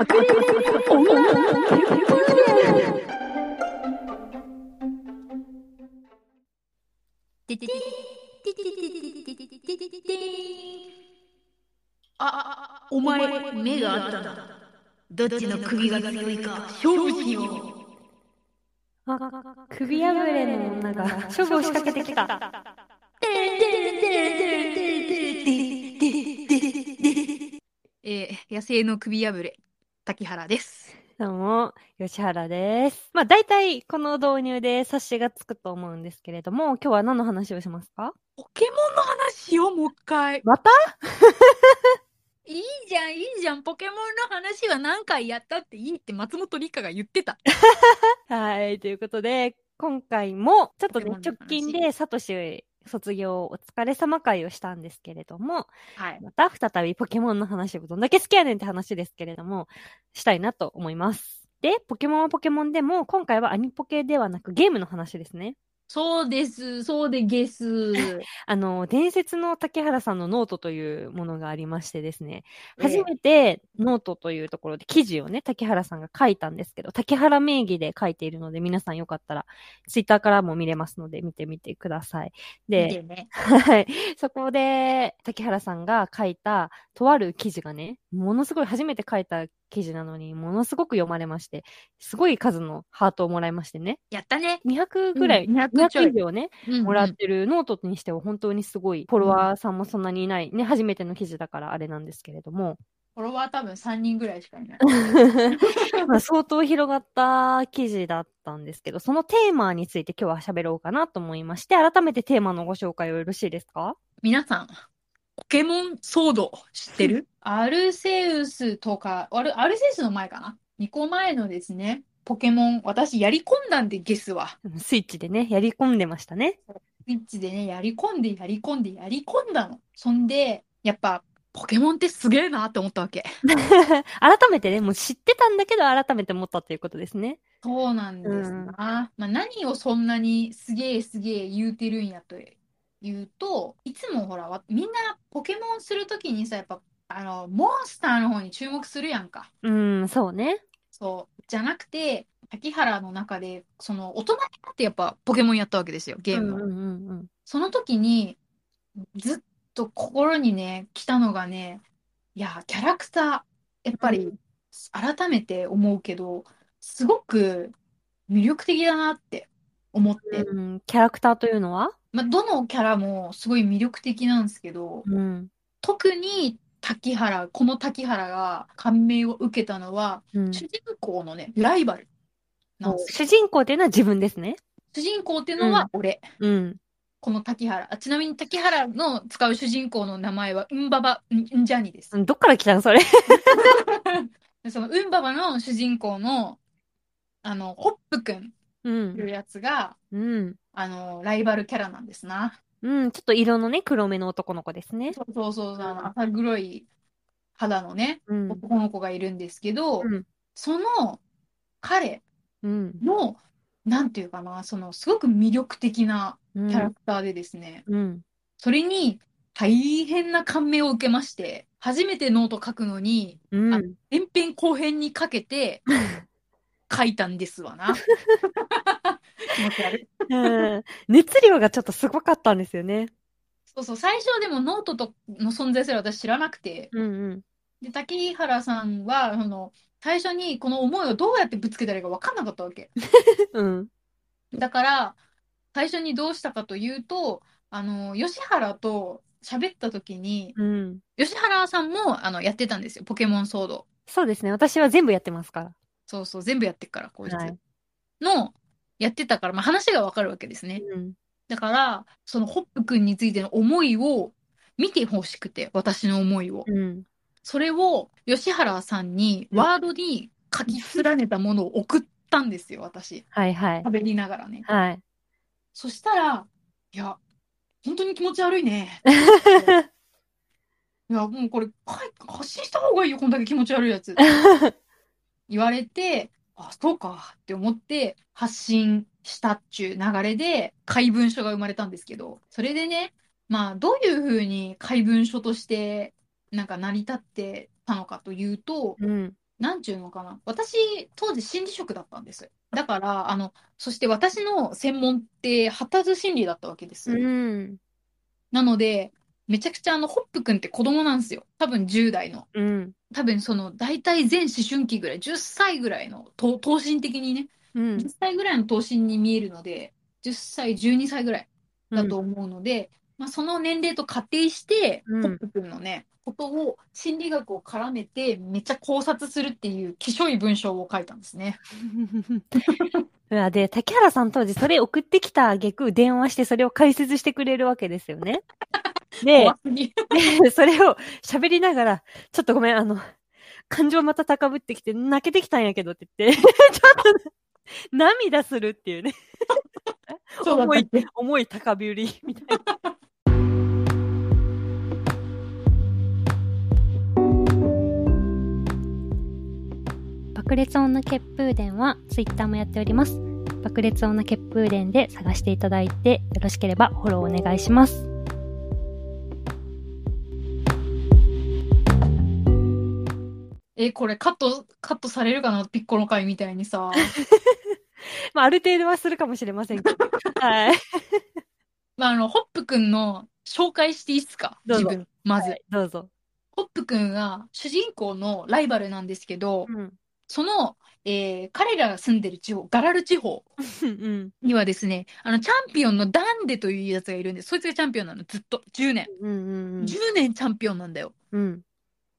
爆売れ女あ、お前、目があった。どっちの首が強いか、勝負しよう。あ、首破れの女が勝負を仕掛けてきた。えー、野生の首破れ。滝原です。どうも、吉原です。まあ、大体この導入で察しがつくと思うんですけれども、今日は何の話をしますか？ポケモンの話よ、もう一回。また？いいじゃん、いいじゃん。ポケモンの話は何回やったっていいって松本里香が言ってた。はい、ということで、今回も、ちょっとね直近でサトシ卒業お疲れ様会をしたんですけれども、はい。また再びポケモンの話をどんだけ好きやねんって話ですけれども、したいなと思います。で、ポケモンはポケモンでも、今回はアニポケではなくゲームの話ですね。そうです、そうでゲス。あの、伝説の竹原さんのノートというものがありましてですね、ええ初めてノートというところで記事をね、タキハラさんが書いたんですけど、タキハラ名義で書いているので、皆さんよかったら、ツイッターからも見れますので、見てみてください。で、でね。はい。そこで、タキハラさんが書いた、とある記事がね、ものすごい初めて書いた記事なのに、ものすごく読まれまして、すごい数のハートをもらいましてね。やったね。200ぐらい、うん200ちょい200以上ね、うんもらってるノートにしては本当にすごい、フォロワーさんもそんなにいない、ね、初めての記事だからあれなんですけれども、フォロワー多分3人ぐらいしかいない。まあ相当広がった記事だったんですけど、そのテーマについて今日は喋ろうかなと思いまして、改めてテーマのご紹介をよろしいですか？皆さん、ポケモンソード知ってる？アルセウスとか、あれアルセウスの前かな ?2 個前のですね、ポケモン、私やり込んだんでゲスは。スイッチでね、やり込んでましたね。スイッチでね、やり込んで、やり込んで、やり込んだの。そんで、やっぱ、ポケモンってすげえなって思ったわけ。改めてね、もう知ってたんだけど改めて思ったということですね。そうなんですうんな。まあ、何をそんなにすげえすげえ言うてるんやというと、いつもほら、わみんなポケモンするときにさ、やっぱ、あの、モンスターの方に注目するやんか。うん、そうね。そう。じゃなくて、滝原の中で、その、大人になってやっぱポケモンやったわけですよ、ゲームうんうんうん。その時に、ずっと心にね、来たのがね、いや、キャラクター、やっぱり、改めて思うけど、すごく魅力的だなって思って。うん、キャラクターというのは？まあ、どのキャラもすごい魅力的なんですけど、うん。特に滝原、この滝原が感銘を受けたのは、うん主人公のね、ライバルなんですよ。主人公っていうのは自分ですね。主人公っていうのは俺。うん。この滝原。あちなみに滝原の使う主人公の名前は、うんばばんんじゃにです。どっから来たのそれ？でそのうんばばの主人公の、あの、ホップくんい。うやつが、うん。あの、ライバルキャラなんですな。うん、ちょっと色のね、黒目の男の子ですね。そうそうそう、あの、赤黒い肌のね、うん。男の子がいるんですけど、うんその彼うん。の、なんていうかな、その、すごく魅力的なうんキャラクターでですね、うん。それに大変な感銘を受けまして、初めてノート書くのに、うん。あ前編後編にかけて書いたんですわな。気持ち悪い。うん熱量がちょっとすごかったんですよね。そうそう、最初はでもノートとの存在すら私知らなくて、うんうん。で、滝原さんは、その、最初にこの思いをどうやってぶつけたらいいか分かんなかったわけ。うん。だから、最初にどうしたかというと、あの、吉原と喋った時に、うん。吉原さんも、あの、やってたんですよ。ポケモンソード。そうですね。私は全部やってますから。そうそう、全部やってっから、こいつ。はいの、やってたから、まあ話がわかるわけですね。うん。だから、そのホップくんについての思いを見てほしくて、私の思いを。うん。それを、吉原さんに、ワードに書き連ねたものを送ったんですよ、私。はいはい。喋りながらね。はい。そしたら、いや、本当に気持ち悪いね。いや、もうこれ、発信した方がいいよ、こんだけ気持ち悪いやつ。言われて、あ、そうかって思って発信したっちゅう流れで怪文書が生まれたんですけど、それでね、まあ、どういうふうに怪文書として、なんか成り立ってたのかというと、うん。なんちゅうのかな。私、当時心理職だったんです。だから、あの、そして私の専門って発達心理だったわけです。うん。なので、めちゃくちゃあの、ホップくんって子供なんですよ。多分10代の。うん。多分その、大体全思春期ぐらい、10歳ぐらいの、と等身的にね、うん10。歳ぐらいの等身に見えるので、10歳、12歳ぐらいだと思うので、まあ、その年齢と仮定して、うんホップ君のね、ことを心理学を絡めてめっちゃ考察するっていうきしょい文章を書いたんですね。で、竹原さん当時それ送ってきた挙句電話してそれを解説してくれるわけですよね。でそれを喋りながら、ちょっとごめん、あの、感情また高ぶってきて泣けてきたんやけどって言って、ちょっと涙するっていうね。そうだったっけ？重い高ぶりみたいな。爆裂女血風伝はツイッターもやっております。爆裂女血風伝で探していただいて、よろしければフォローお願いします。え、これカット、カットされるかなピッコロ会みたいにさ。まあ、ある程度はするかもしれませんけど。はい。まあ、あの、ホップ君の紹介していいっすか？どうぞ自分。まず。はいどうぞ。ホップ君は主人公のライバルなんですけど、うん。その、えー彼らが住んでる地方、ガラル地方 うん。にはですね、あの、チャンピオンのダンデというやつがいるんです。そいつがチャンピオンなの、ずっと。10年。うん。うん。10年チャンピオンなんだよ。うん。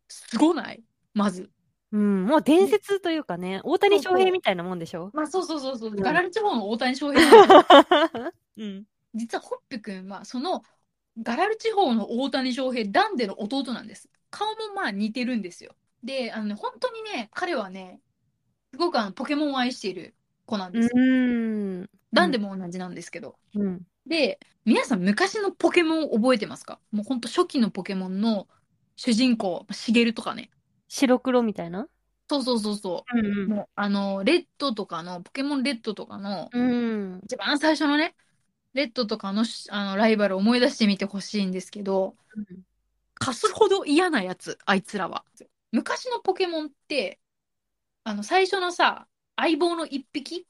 すごない？まず。うん。もう伝説というかね、大谷翔平みたいなもんでしょ？まあ、そうそうそうそう。んガラル地方の大谷翔平 うん。実はホップ君は、その、ガラル地方の大谷翔平、ダンデの弟なんです。顔もまあ似てるんですよ。で、あのね、本当にね、彼はね、すごくあのポケモンを愛している子なんです。うん。ダンデも同じなんですけど。うん。で、皆さん昔のポケモン覚えてますか？もうほんと初期のポケモンの主人公、シゲルとかね。白黒みたいな？そうそうそうそうう。ん。もう、あの、レッドとかの、ポケモンレッドとかの、うん。一番最初のね、レッドとかのしあのライバルを思い出してみてほしいんですけど、貸すほど嫌なやつ、あいつらは。昔のポケモンって、あの、最初のさ、相棒の一匹、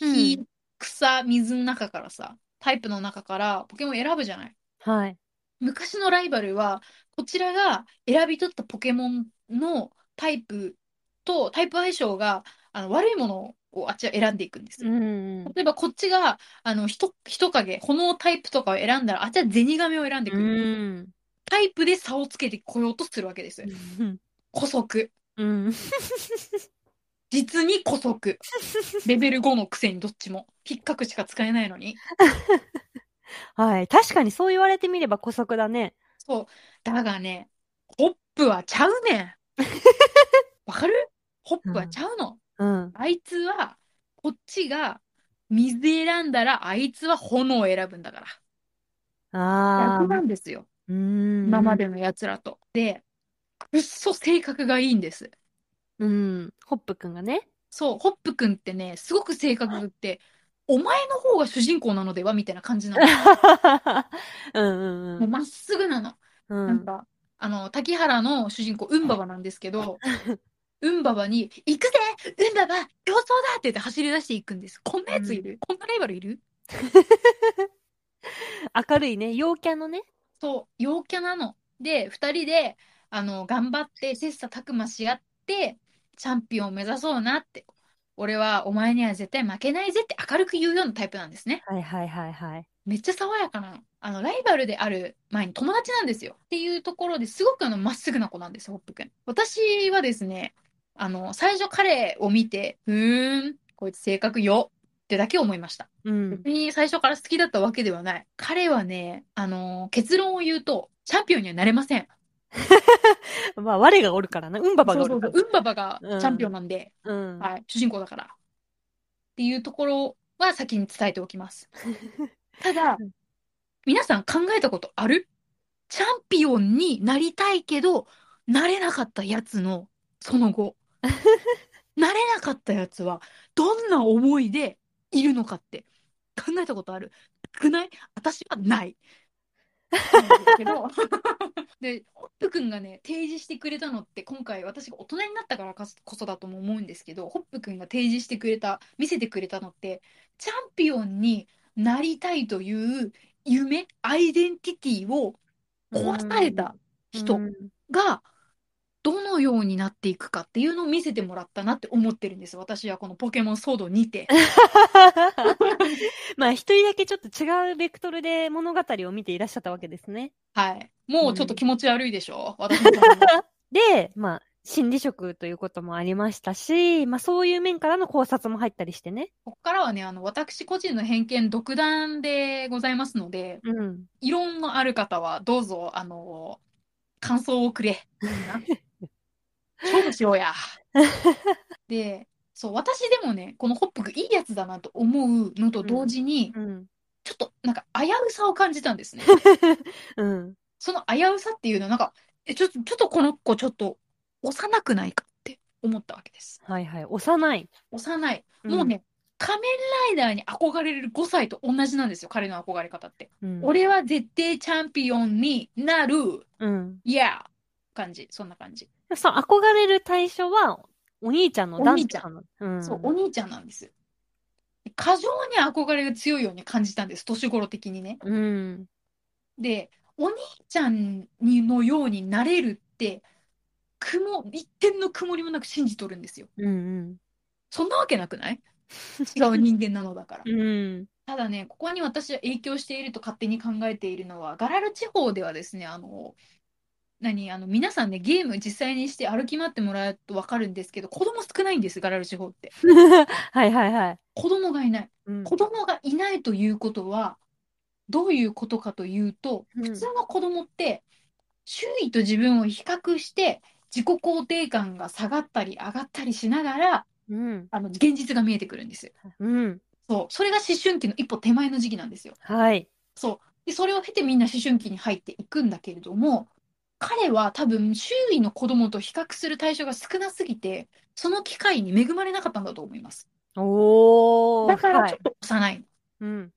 うん火、草、水の中からさ、タイプの中からポケモン選ぶじゃない？はい。昔のライバルは、こちらが選び取ったポケモンのタイプと、タイプ相性があの悪いものをあっちは選んでいくんです。うん。例えばこっちが、あの、人、人影、炎タイプとかを選んだら、あっちはゼニガメを選んでくうる。ん。タイプで差をつけてこようとするわけです。古速。うん。実に古速。レベル5のくせにどっちも。引っかくしか使えないのに。はい。確かにそう言われてみれば古速だね。そう。だがね、ホップはちゃうねん。わかる？ホップはちゃうの。うん。あいつは、こっちが水選んだら、あいつは炎を選ぶんだから。あ逆なあ。んですよ。うん。今までの奴らと。で、くっそ性格がいいんです。うん。ホップくんがね。そう、ホップ君ってね、すごく性格がって、お前の方が主人公なのでは？みたいな感じなの。うんうんもうまっすぐなの。うん。なんか、あの、滝原の主人公、ウンババなんですけど、ウンババに、行くぜウンババ競争だって言って走り出していくんです。こんなやついる、こんなライバルいる？明るいね。陽キャのね。そう、陽キャなの。で、二人で、あの、頑張って、切磋琢磨し合って、チャンピオンを目指そうなって。俺はお前には絶対負けないぜって明るく言うようなタイプなんですね。はいはいはいはい。めっちゃ爽やかな、あの、ライバルである前に友達なんですよ。っていうところですごくあの、まっすぐな子なんです、ホップ君。私はですね、あの、最初彼を見て、ふーん、こいつ性格よってだけ思いました。うん。別に最初から好きだったわけではない。彼はね、あの、結論を言うと、チャンピオンにはなれません。まあ、我がおるからな。うんばばがそうそうそう、おるから。ウンババがチャンピオンなんで、うん。はい、主人公だから。っていうところは先に伝えておきます。ただうん、皆さん考えたことある？チャンピオンになりたいけど、なれなかったやつの、その後。なれなかったやつは、どんな思いでいるのかって、考えたことある？少ない？私はない。なんだけど、で、ホップ君がね、提示してくれたのって、今回私が大人になったからこそだとも思うんですけど、ホップ君が提示してくれた、見せてくれたのって、チャンピオンになりたいという夢、アイデンティティを壊された人うんが、どのようになっていくかっていうのを見せてもらったなって思ってるんです。私はこのポケモンソードにて。まあ、一人だけちょっと違うベクトルで物語を見ていらっしゃったわけですね。はい。もうちょっと気持ち悪いでしょ、私の方も で、まあ、心理職ということもありましたし、まあ、そういう面からの考察も入ったりしてね。ここからはね、あの、私個人の偏見独断でございますので、うん。異論のある方はどうぞ、あの、感想をくれ。な 勝負しようや。で、そう、私でもね、このホップクいいやつだなと思うのと同時に、うん。ちょっとなんか危うさを感じたんですね。うん。その危うさっていうのは、なんか、え、ちょっと、ちょっとこの子ちょっと幼くないかって思ったわけです。はいはい。幼い。幼い。うんもうね、仮面ライダーに憧れる5歳と同じなんですよ、彼の憧れ方って。うん。俺は絶対チャンピオンになる。うん。いや感じ。そんな感じ。そう、憧れる対象は、お兄ちゃんのお兄ちゃん。うん。そう、お兄ちゃんなんです。過剰に憧れが強いように感じたんです、年頃的にね。うん。で、お兄ちゃんにのようになれるって、雲、一点の曇りもなく信じとるんですよ。うんそんなわけなくない？違う人間なのだからうん。。うん。ただね、ここに私は影響していると勝手に考えているのは、ガラル地方ではですね、あの、何、あの、皆さんね、ゲーム実際にして歩き回ってもらうとわかるんですけど、子供少ないんです、ガラル地方って。はいはいはい。子供がいない。うん子供がいないということは、どういうことかというと、うん普通の子供って、周囲と自分を比較して、自己肯定感が下がったり上がったりしながら、うん。あの、現実が見えてくるんですよ。うん。そう。それが思春期の一歩手前の時期なんですよ。はい。そう。で、それを経てみんな思春期に入っていくんだけれども、彼は多分周囲の子供と比較する対象が少なすぎて、その機会に恵まれなかったんだと思います。おー。だからはい。ちょっと幼い。うん。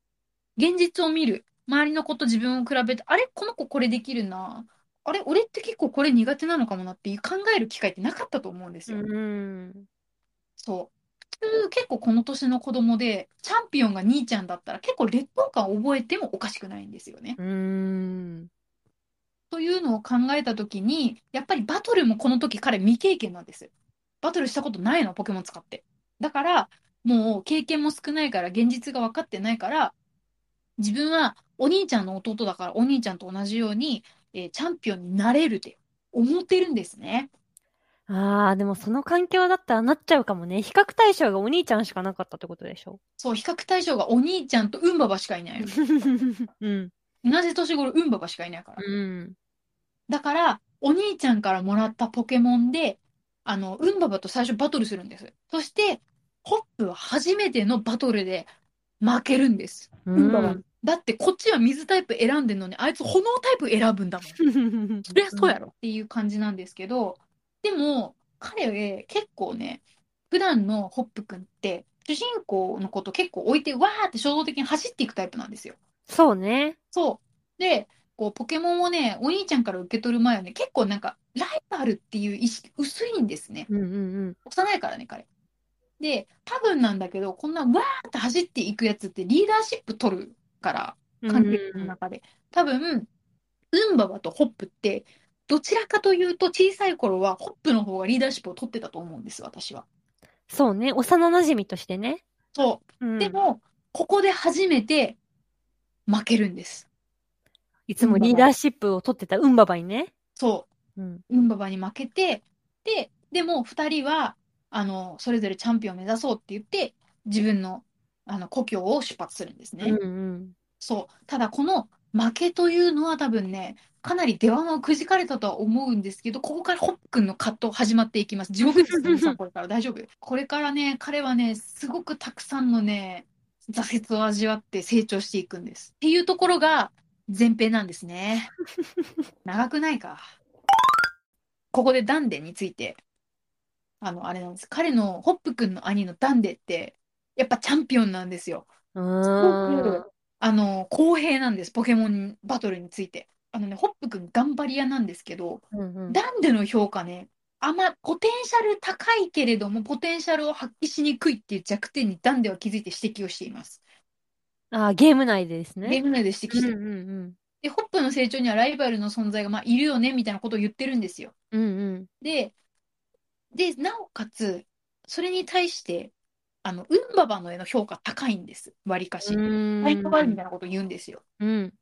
現実を見る。周りの子と自分を比べて、あれ？この子これできるな。あれ俺って結構これ苦手なのかもなっていう考える機会ってなかったと思うんですよ。うん。そう。普通結構この年の子供で、チャンピオンが兄ちゃんだったら結構劣等感を覚えてもおかしくないんですよね。うん。というのを考えたときに、やっぱりバトルもこの時彼未経験なんです。バトルしたことないの、ポケモン使って。だから、もう経験も少ないから、現実が分かってないから、自分はお兄ちゃんの弟だから、お兄ちゃんと同じように、えーチャンピオンになれるって思ってるんですね。ああ、でもその環境だったらなっちゃうかもね。比較対象がお兄ちゃんしかなかったってことでしょ？そう、比較対象がお兄ちゃんとウンババしかいないの。うん。同じ年頃ウンババしかいないから。うん。だから、お兄ちゃんからもらったポケモンで、あの、ウンババと最初バトルするんです。そして、ホップは初めてのバトルで負けるんです。うウンババ。だってこっちは水タイプ選んでんのに、あいつ炎タイプ選ぶんだもん。そりゃそうやろっていう感じなんですけど、でも、彼、結構ね、普段のホップ君って、主人公のこと結構置いて、わーって衝動的に走っていくタイプなんですよ。そうね。そう。で、こう、ポケモンをね、お兄ちゃんから受け取る前はね、結構なんか、ライバルっていう意識薄いんですね。うんうん幼いからね、彼。で、多分なんだけど、こんなわーって走っていくやつってリーダーシップ取るから、うん。関係の中で。多分、ウンババとホップって、どちらかというと小さい頃はホップの方がリーダーシップを取ってたと思うんです、私は。そうね。幼馴染としてね。そうう。んでも、ここで初めて負けるんです。いつもリーダーシップを取ってたウンババにね。そう。うん。ウンババに負けて、で、でも二人は、あの、それぞれチャンピオンを目指そうって言って、自分の、あの、故郷を出発するんですね。うんうん。そう。ただ、この負けというのは多分ね、かなり出番をくじかれたとは思うんですけど、ここからホップ君の葛藤始まっていきます。地獄です、皆さん、これから大丈夫？これからね、彼はね、すごくたくさんのね、挫折を味わって成長していくんです。っていうところが前編なんですね。長くないか。ここでダンデについて、あの、あれなんです。彼の、ホップ君の兄のダンデって、やっぱチャンピオンなんですよ。あの、公平なんです、ポケモンバトルについて。あのね、ホップくん頑張り屋なんですけど、うんうん。ダンでの評価ね、あんまポテンシャル高いけれども、ポテンシャルを発揮しにくいっていう弱点にダンでは気づいて指摘をしています。あー、ゲーム内でですね。ゲーム内で指摘してる。うんうんで、ホップの成長にはライバルの存在がまあいるよね、みたいなことを言ってるんですよ。うん。うんうん。で、で、なおかつ、それに対して、あの、ウンババの絵の評価高いんです。割りかし。うーんタイプがあるみたいなことを言うんですよ。うん。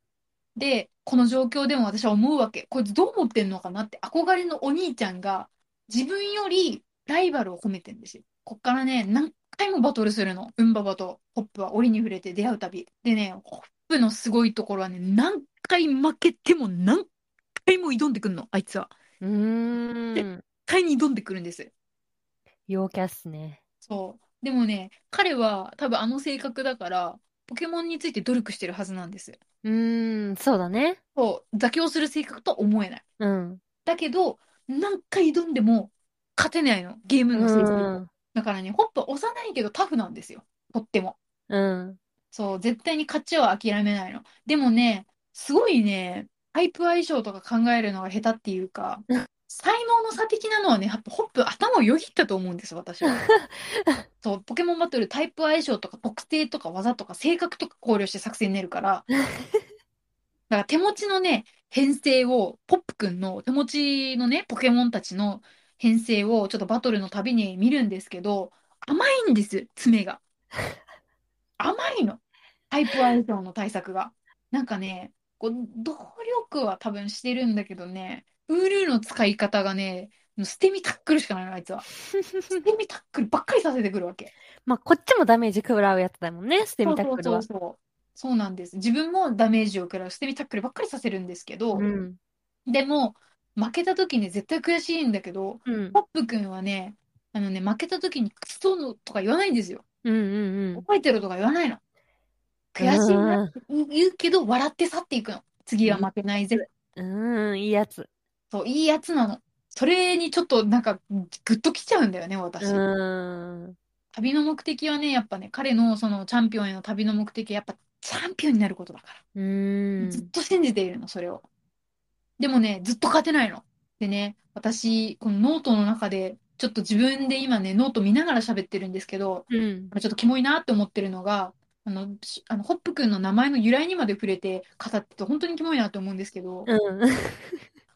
で、この状況でも私は思うわけ。こいつどう思ってんのかなって、憧れのお兄ちゃんが自分よりライバルを褒めてんですよ。こっからね、何回もバトルするの。ウンババとホップは折に触れて出会うたび。でね、ホップのすごいところはね、何回負けても何回も挑んでくんの、あいつは。うーん。絶対に挑んでくるんです。陽キャっすね。そう。でもね、彼は多分あの性格だから、ポケモンについて努力してるはずなんです。うーん、そうだね。そう、妥協する性格とは思えない。うん。だけど、何回挑んでも勝てないの、ゲームうの成績。ん。だからね、ホップは幼いけどタフなんですよ。とっても。うん。そう、絶対に勝ちは諦めないの。でもね、すごいね、タイプ相性とか考えるのが下手っていうか、才能の差的なのはね、やっぱホップ頭をよぎったと思うんです、私は。そう、ポケモンバトルタイプ相性とか特性とか技とか性格とか考慮して作戦に練るから、だから手持ちのね、編成を、ポップくんの手持ちのね、ポケモンたちの編成をちょっとバトルのたびに見るんですけど、甘いんです、爪が。甘いの。タイプ相性の対策が。なんかね、こう、努力は多分してるんだけどね、ウールーの使い方がね、捨て身タックルしかないの、あいつは。捨て身タックルばっかりさせてくるわけ。まあ、こっちもダメージ食らうやつだもんね、捨て身タックルはそう。そうそうそう。なんです。自分もダメージを食らう捨て身タックルばっかりさせるんですけど、うん。でも、負けた時に絶対悔しいんだけど、うん。ポップくんはね、あのね、負けた時にクソのとか言わないんですよ。うんうん覚えてるとか言わないの。悔しいなって言うけど、笑って去っていくの。次は負けないぜ。うん。うん、いいやつ。そう、いいやつなの。それにちょっとなんか、グッときちゃうんだよね、私。うん。旅の目的はね、やっぱね、彼のそのチャンピオンへの旅の目的はやっぱチャンピオンになることだから。うん。ずっと信じているの、それを。でもね、ずっと勝てないの。でね、私、このノートの中で、ちょっと自分で今ね、ノート見ながら喋ってるんですけど、うん。ちょっとキモいなって思ってるのが、あの、しあのホップくんの名前の由来にまで触れて語ってて、本当にキモいなって思うんですけど、うん。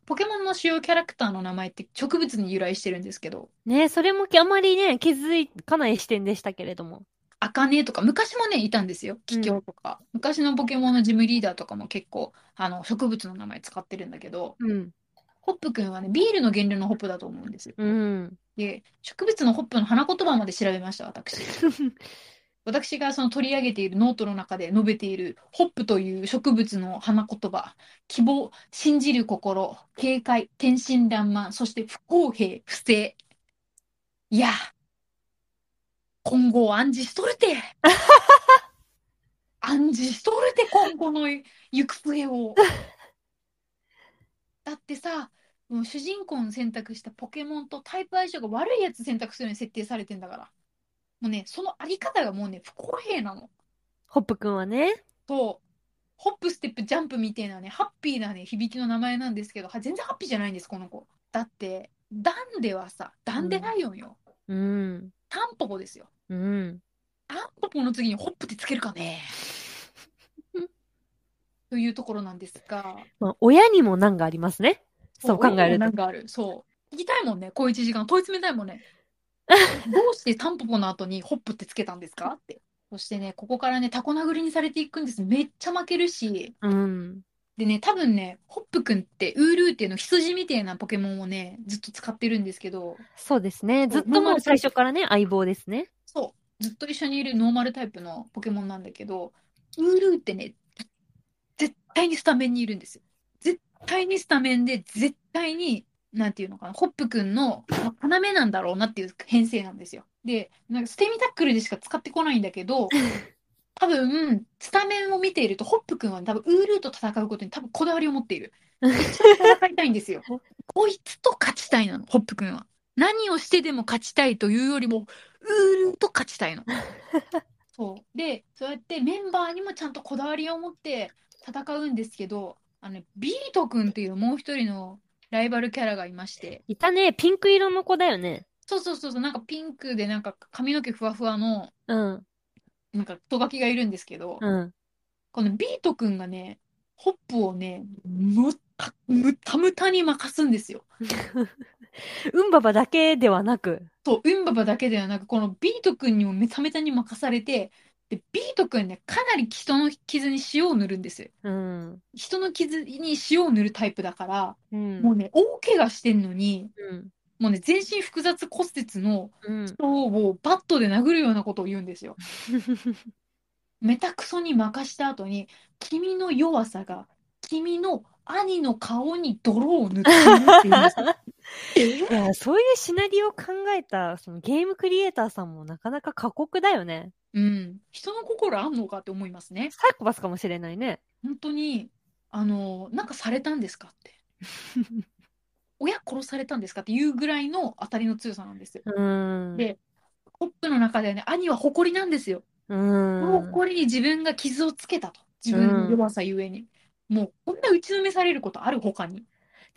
ポケモンの主要キャラクターの名前って植物に由来してるんですけど、ねそれもあまりね、気づかない視点でしたけれども。アカネとか、昔もね、いたんですよ。キキョウとか。昔のポケモンのジムリーダーとかも結構、あの、植物の名前使ってるんだけど、うん。ホップくんはね、ビールの原料のホップだと思うんですよ。うん。で、植物のホップの花言葉まで調べました、私。私がその取り上げているノートの中で述べているホップという植物の花言葉、希望、信じる心、警戒、天真爛漫、そして不公平、不正。いや、今後暗示しとるて。暗示しとるて、今後の行く末を。だってさ、もう主人公の選択したポケモンとタイプ相性が悪いやつ選択するように設定されてんだから。もうね、そのあり方がもうね、不公平なの。ホップくんはね。そう。ホップ、ステップ、ジャンプみたいなね、ハッピーなね、響きの名前なんですけど、は全然ハッピーじゃないんです、この子。だって、ダンではさ、ダンデライオンよ。うん。タンポポですよ。うん。タンポポの次にホップってつけるかね というところなんですが、まあ、親にも難がありますね。そう考えると。なんかある。そう。聞きたいもんね、小一時間。問い詰めたいもんね。どうしてタンポポの後にホップってつけたんですか？って。そしてね、ここからね、タコ殴りにされていくんです。めっちゃ負けるし。うん。でね、多分ね、ホップくんって、ウールーっていうの羊みたいなポケモンをね、ずっと使ってるんですけど、そうですね。ずっともう最初からね、相棒ですね。そう、ずっと一緒にいるノーマルタイプのポケモンなんだけど、ウールーってね、絶対にスタメンにいるんですよ。絶対にスタメンで、絶対に、なんていうのかな、ホップくんのま要なんだろうなっていう編成なんですよ。で、なんか捨て身タックルでしか使ってこないんだけど、多分、スタメンを見ていると、ホップくんは多分、ウールーと戦うことに多分こだわりを持っている。戦いたいんですよ。こいつと勝ちたいなの、ホップくんは。何をしてでも勝ちたいというよりも、ウールーと勝ちたいの。そう。で、そうやってメンバーにもちゃんとこだわりを持って戦うんですけど、あのね、ビート君っていうもう一人のライバルキャラがいまして、いたね。ピンク色の子だよね。そうそうそうそう、なんかピンクでなんか髪の毛ふわふわの、うん。なんか人書きがいるんですけど、うん。このビート君がね、ホップをね、むた、むたむたに任すんですよ。うんばばだけではなく。そう、ウンババだけではなく、このビート君にもめためたに任されて、で、ビート君ね、かなり人の傷に塩を塗るんです。うん。人の傷に塩を塗るタイプだから、うん。もうね、大怪我してんのに、うん。もうね、全身複雑骨折のうん。人をバットで殴るようなことを言うんですよ。めたくそに任した後に、君の弱さが、君の兄の顔に泥を塗っているって言うんですよ。いや、そういうシナリオを考えた、そのゲームクリエイターさんもなかなか過酷だよね。うん。人の心あんのかって思いますね。サイコパスかもしれないね。本当に、あの、なんかされたんですかって。親殺されたんですかっていうぐらいの当たりの強さなんですよ。うん。でホップの中ではね、兄は誇りなんですよ。うん。誇りに自分が傷をつけたと。自分の弱さゆえに。もう、こんな打ちのめされることある他に。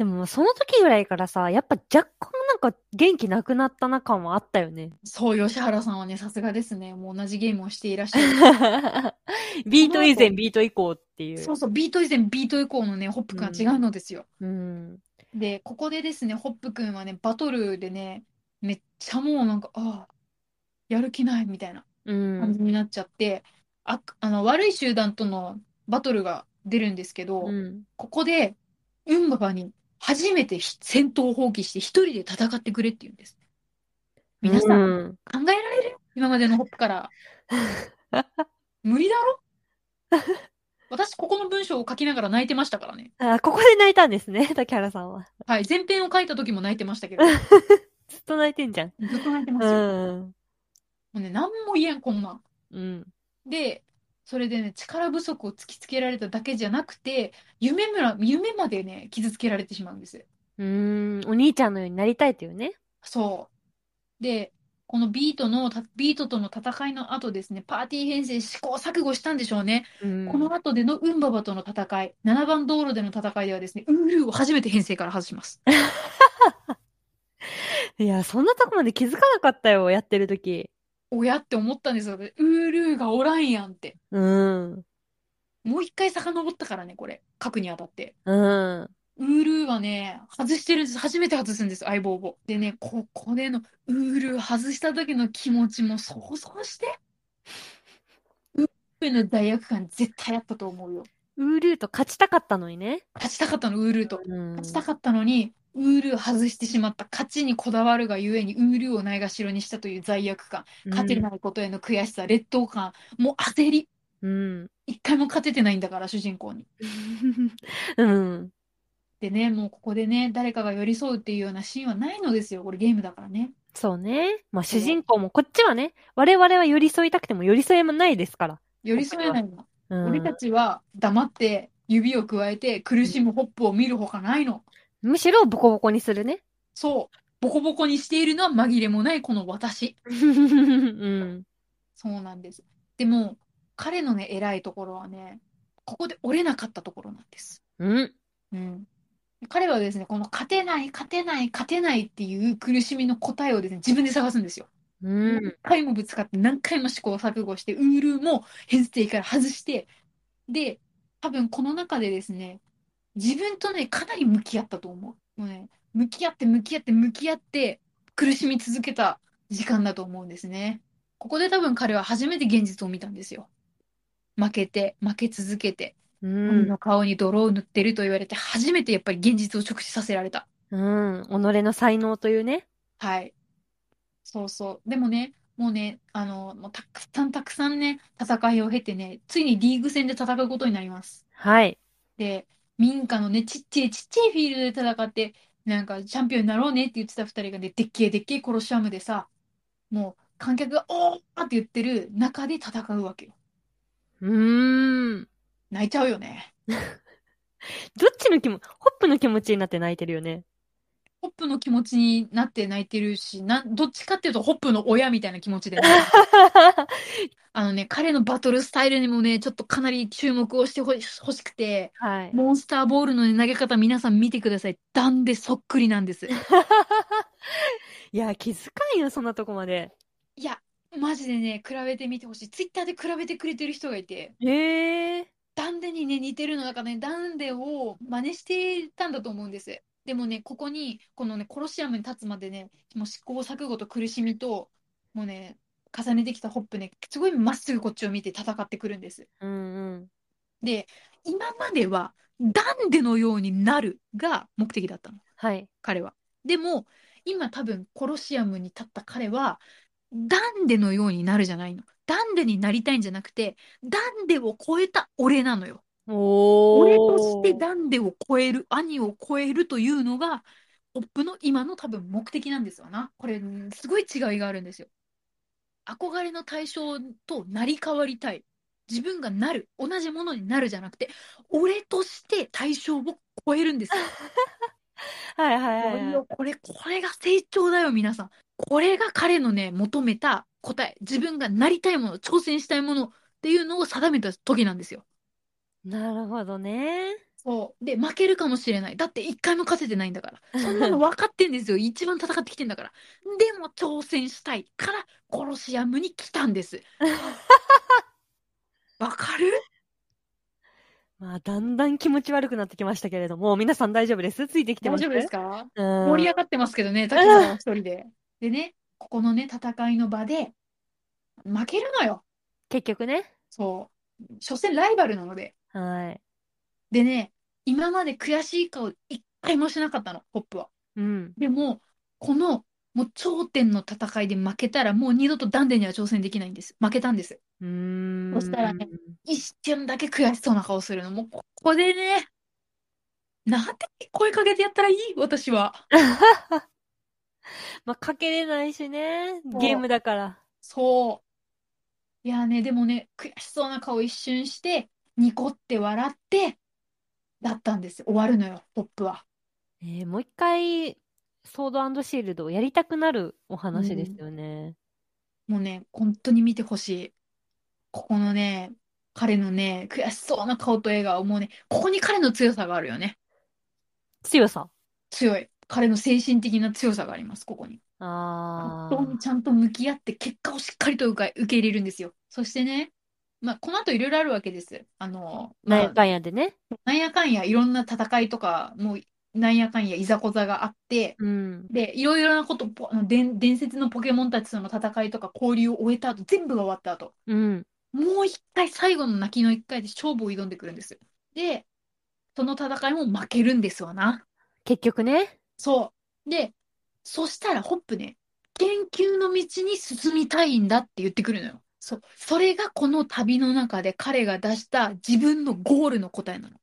でも、その時ぐらいからさ、やっぱ若干なんか元気なくなったな感はあったよね。そう、吉原さんはね、さすがですね。もう同じゲームをしていらっしゃる。ビート以前、ビート以降っていう。そうそう、ビート以前、ビート以降のね、ホップ君は違うのですよ。うん。で、ここでですね、ホップ君はね、バトルでね、めっちゃもうなんか、ああ、やる気ないみたいなう感ん。じになっちゃって、あ、あの、悪い集団とのバトルが出るんですけど、うん。ここで、ウンババに初めてひ戦闘を放棄して一人で戦ってくれって言うんです。皆さん、うん。考えられる？今までのホップから。無理だろ？私、ここの文章を書きながら泣いてましたからね。あ、ここで泣いたんですね、竹原さんは。はい、前編を書いた時も泣いてましたけど、ず ずっと泣いてんじゃん。っと泣いてまうすよ。もん。うね、何も言えん、こんなん。うん。で、それでね、力不足を突きつけられただけじゃなくて、夢むら、夢までね、傷つけられてしまうんです。うーん。お兄ちゃんのようになりたいというね。そう。で、このビートのた、ビートとの戦いの後ですね、パーティー編成試行錯誤したんでしょうね。うん。この後でのウンババとの戦い、7番道路での戦いではですね、ウールーを初めて編成から外します。いや、そんなとこまで気づかなかったよ、やってる時。親って思ったんですよ。ウールーがおらんやんって。うん。もう一回遡ったからね、これ。書くにあたって。うん。ウールーはね、外してる。初めて外すんです、相棒を。でね、ここでのウールー外した時の気持ちも想像して。ウールーの罪悪感絶対あったと思うよ。ウールーと勝ちたかったのにね。勝ちたかったの、ウールーと。うん。勝ちたかったのに、ウールー外してしまった。勝ちにこだわるがゆえに、ウールーをないがしろにしたという罪悪感。勝てないことへの悔しさ、劣等感、もう焦り。うん。一回も勝ててないんだから、主人公に。うん。でね、もうここでね、誰かが寄り添うっていうようなシーンはないのですよ。これゲームだからね。そうね。まあ、主人公も、こっちはね、我々は寄り添いたくても寄り添えもないですから。寄り添えないの。うん。俺たちは黙って指を加えて苦しむホップを見るほかないの。むしろボコボコにするね。そう。ボコボコにしているのは紛れもないこの私。うん。そうなんです。でも、彼のね、偉いところはね、ここで折れなかったところなんです。うん。うん。彼はですね、この勝てない、勝てない、勝てないっていう苦しみの答えをですね、自分で探すんですよ。うん。何回もぶつかって、何回も試行錯誤して、ウールーも編成から外して、で、多分この中でですね、自分とね、かなり向き合ったと思う。もうね、向き合って、向き合って、向き合って、苦しみ続けた時間だと思うんですね。ここで多分彼は初めて現実を見たんですよ。負けて、負け続けて、うん。鬼の顔に泥を塗ってると言われて、初めてやっぱり現実を直視させられた。うん。己の才能というね。はい。そうそう。でもね、もうね、あの、もうたくさんたくさんね、戦いを経てね、ついにリーグ戦で戦うことになります。はい。で、民家のね、ちっちゃいちっちゃいフィールドで戦って、なんかチャンピオンになろうねって言ってた二人がね、でっけえでっけえコロシアムでさ、もう観客がおーって言ってる中で戦うわけよ。うーん。泣いちゃうよね。どっちの気も、ホップの気持ちになって泣いてるよね。ホップの気持ちになって泣いてるし、なん、どっちかっていうとホップの親みたいな気持ちでね。あのね、彼のバトルスタイルにもね、ちょっとかなり注目をしてほし欲しくて、はい。モンスターボールのね投げ方皆さん見てください。段でそっくりなんです。いや、気遣いよ、そんなとこまで。いや、マジでね、比べてみてほしい。ツイッターで比べてくれてる人がいて、へえ。ダンデにね、似てるのだからね、ダンデを真似してたんだと思うんです。でもね、ここに、このね、コロシアムに立つまでね、もう試行錯誤と苦しみと、もうね、重ねてきたホップね、すごいまっすぐこっちを見て戦ってくるんです。うんうん。で、今までは、ダンデのようになるが目的だったの、はい。彼は。でも、今多分、コロシアムに立った彼は、ダンデのようになるじゃないの。ダンデになりたいんじゃなくて、ダンデを超えた俺なのよ。お俺としてダンデを超える、兄を超えるというのが、ポップの今の多分目的なんですよな。これ、すごい違いがあるんですよ。憧れの対象と成り代わりたい。自分がなる、同じものになるじゃなくて、俺として対象を超えるんですよ。はいはいこはいはいれよ。これ、これが成長だよ、皆さん。これが彼のね、求めた答え。自分がなりたいもの、挑戦したいものっていうのを定めた時なんですよ。なるほどね。そう。で、負けるかもしれない。だって一回も勝ててないんだから。そんなの分かってんですよ。一番戦ってきてんだから。でも挑戦したいから、コロシアムに来たんです。わかる？まあ、だんだん気持ち悪くなってきましたけれども、皆さん大丈夫です？ついてきてます？大丈夫ですか？うん。盛り上がってますけどね、滝沢は一人で。でね、ここのね、戦いの場で、負けるのよ。結局ね。そう。所詮ライバルなので。はい。でね、今まで悔しい顔一回もしなかったの、ホップは。うん。でも、この、もう頂点の戦いで負けたら、もう二度とダンデには挑戦できないんです。負けたんです。うーん。そしたらね一瞬だけ悔しそうな顔するの。もうここでね、なんて声かけてやったらいい？私は。まあ、かけれないしね。ゲームだから。そう。いやね、でもね、悔しそうな顔一瞬して、ニコって笑って、だったんです。終わるのよ、ポップは。えーもう一回、ソードシールドをやりたくなるお話ですよね。もうね、本当に見てほしい。ここのね、彼のね、悔しそうな顔と笑顔、もうね、ここに彼の強さがあるよね。強さ。強い。彼の精神的な強さがあります、ここに。あ本当にちゃんと向き合って結果をしっかりと受け受け入れるんですよ。そしてね、まあ、この後いろいろあるわけです。あの、ー。なんまあやかんやでね。なんやかんやいろんな戦いとか、もうなんやかんやいざこざがあって、うん。で、いろいろなこと、伝説のポケモンたちとの戦いとか交流を終えた後、全部が終わった後、うん。もう一回最後の泣きの一回で勝負を挑んでくるんです。で、その戦いも負けるんですわな。結局ね。そう。で、そしたらホップね、研究の道に進みたいんだって言ってくるのよ。そう。それがこの旅の中で彼が出した自分のゴールの答えなの。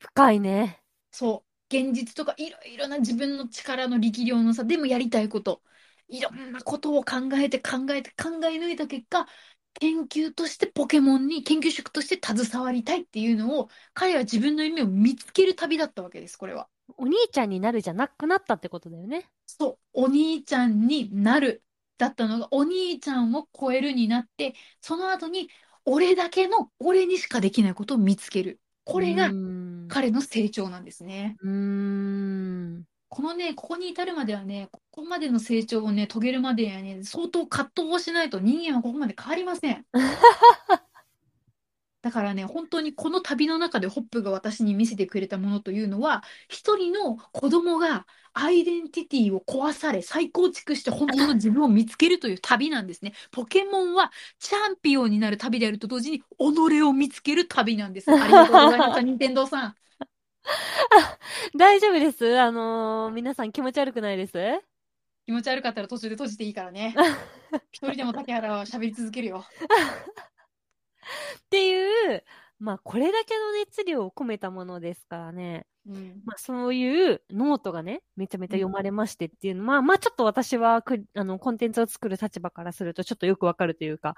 深いね。そう。現実とかいろいろな自分の力の力量の差でもやりたいこと。いろんなことを考えて考えて考え抜いた結果、研究としてポケモンに研究職として携わりたいっていうのを、彼は自分の夢を見つける旅だったわけです、これは。お兄ちゃんになるじゃなくなったってことだよね。そう、お兄ちゃんになるだったのが、お兄ちゃんを超えるになって、その後に、俺だけの、俺にしかできないことを見つける。これが。彼の成長なんですね。うーん。このね、ここに至るまではね、ここまでの成長をね、遂げるまでにはね、相当葛藤をしないと人間はここまで変わりません。だからね、本当にこの旅の中でホップが私に見せてくれたものというのは、一人の子供がアイデンティティを壊され、再構築して本当の自分を見つけるという旅なんですね。ポケモンはチャンピオンになる旅であると同時に、己を見つける旅なんです。ありがとうございました、任天堂さん。大丈夫です。あのー皆さん気持ち悪くないです？気持ち悪かったら途中で閉じていいからね。一人でも竹原は喋り続けるよ。っていう、まあ、これだけの熱量を込めたものですからね。うん。まあ、そういうノートがね、めちゃめちゃ読まれましてっていうのは、まあ、まあ、ちょっと私はく、あの、コンテンツを作る立場からすると、ちょっとよくわかるというか、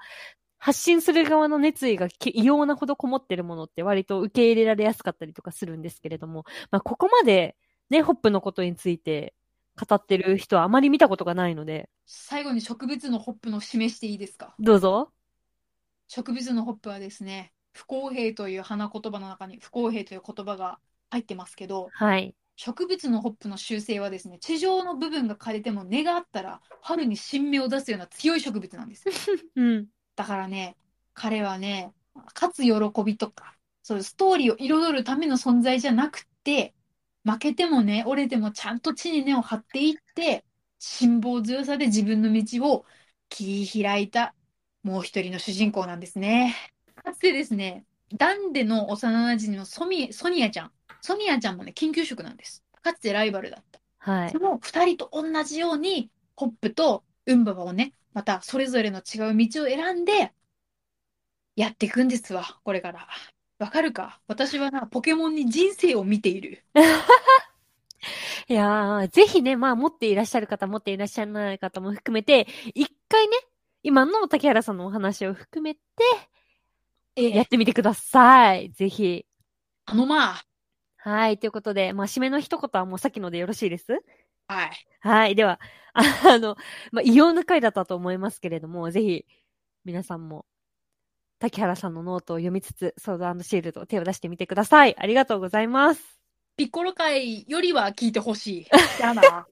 発信する側の熱意がき異様なほどこもってるものって割と受け入れられやすかったりとかするんですけれども、まあ、ここまで、ね、ホップのことについて語ってる人はあまり見たことがないので、最後に植物のホップの示していいですか？どうぞ。植物のホップはですね、不公平という花言葉の中に不公平という言葉が入ってますけど、はい。植物のホップの習性はですね、地上の部分が枯れても根があったら春に新芽を出すような強い植物なんです。うん。だからね、彼はね、勝つ喜びとか、そういうストーリーを彩るための存在じゃなくて、負けてもね、折れてもちゃんと地に根を張っていって、辛抱強さで自分の道を切り開いた、もう一人の主人公なんですね。かつてですね、ダンデの幼馴染のソミソニアちゃん。ソニアちゃんもね、緊急職なんです。かつてライバルだった。はいそ。の二人と同じように、ホップとウンババをね、またそれぞれの違う道を選んで、やっていくんですわ、これから。わかるか？私はな、ポケモンに人生を見ている。いやー、ぜひね、まあ持っていらっしゃる方、持っていらっしゃらない方も含めて、一回ね、今の竹原さんのお話を含めて、えやってみてください。ぜひ。あのまあ、はい。ということで、まあ、締めの一言はもうさっきのでよろしいです？はい。はい。では、あ あの、まあ、異様な回だったと思いますけれども、ぜひ、皆さんも、竹原さんのノートを読みつつ、ソードシールド手を出してみてください。ありがとうございます。ピッコロ界よりは聞いてほしい。やな。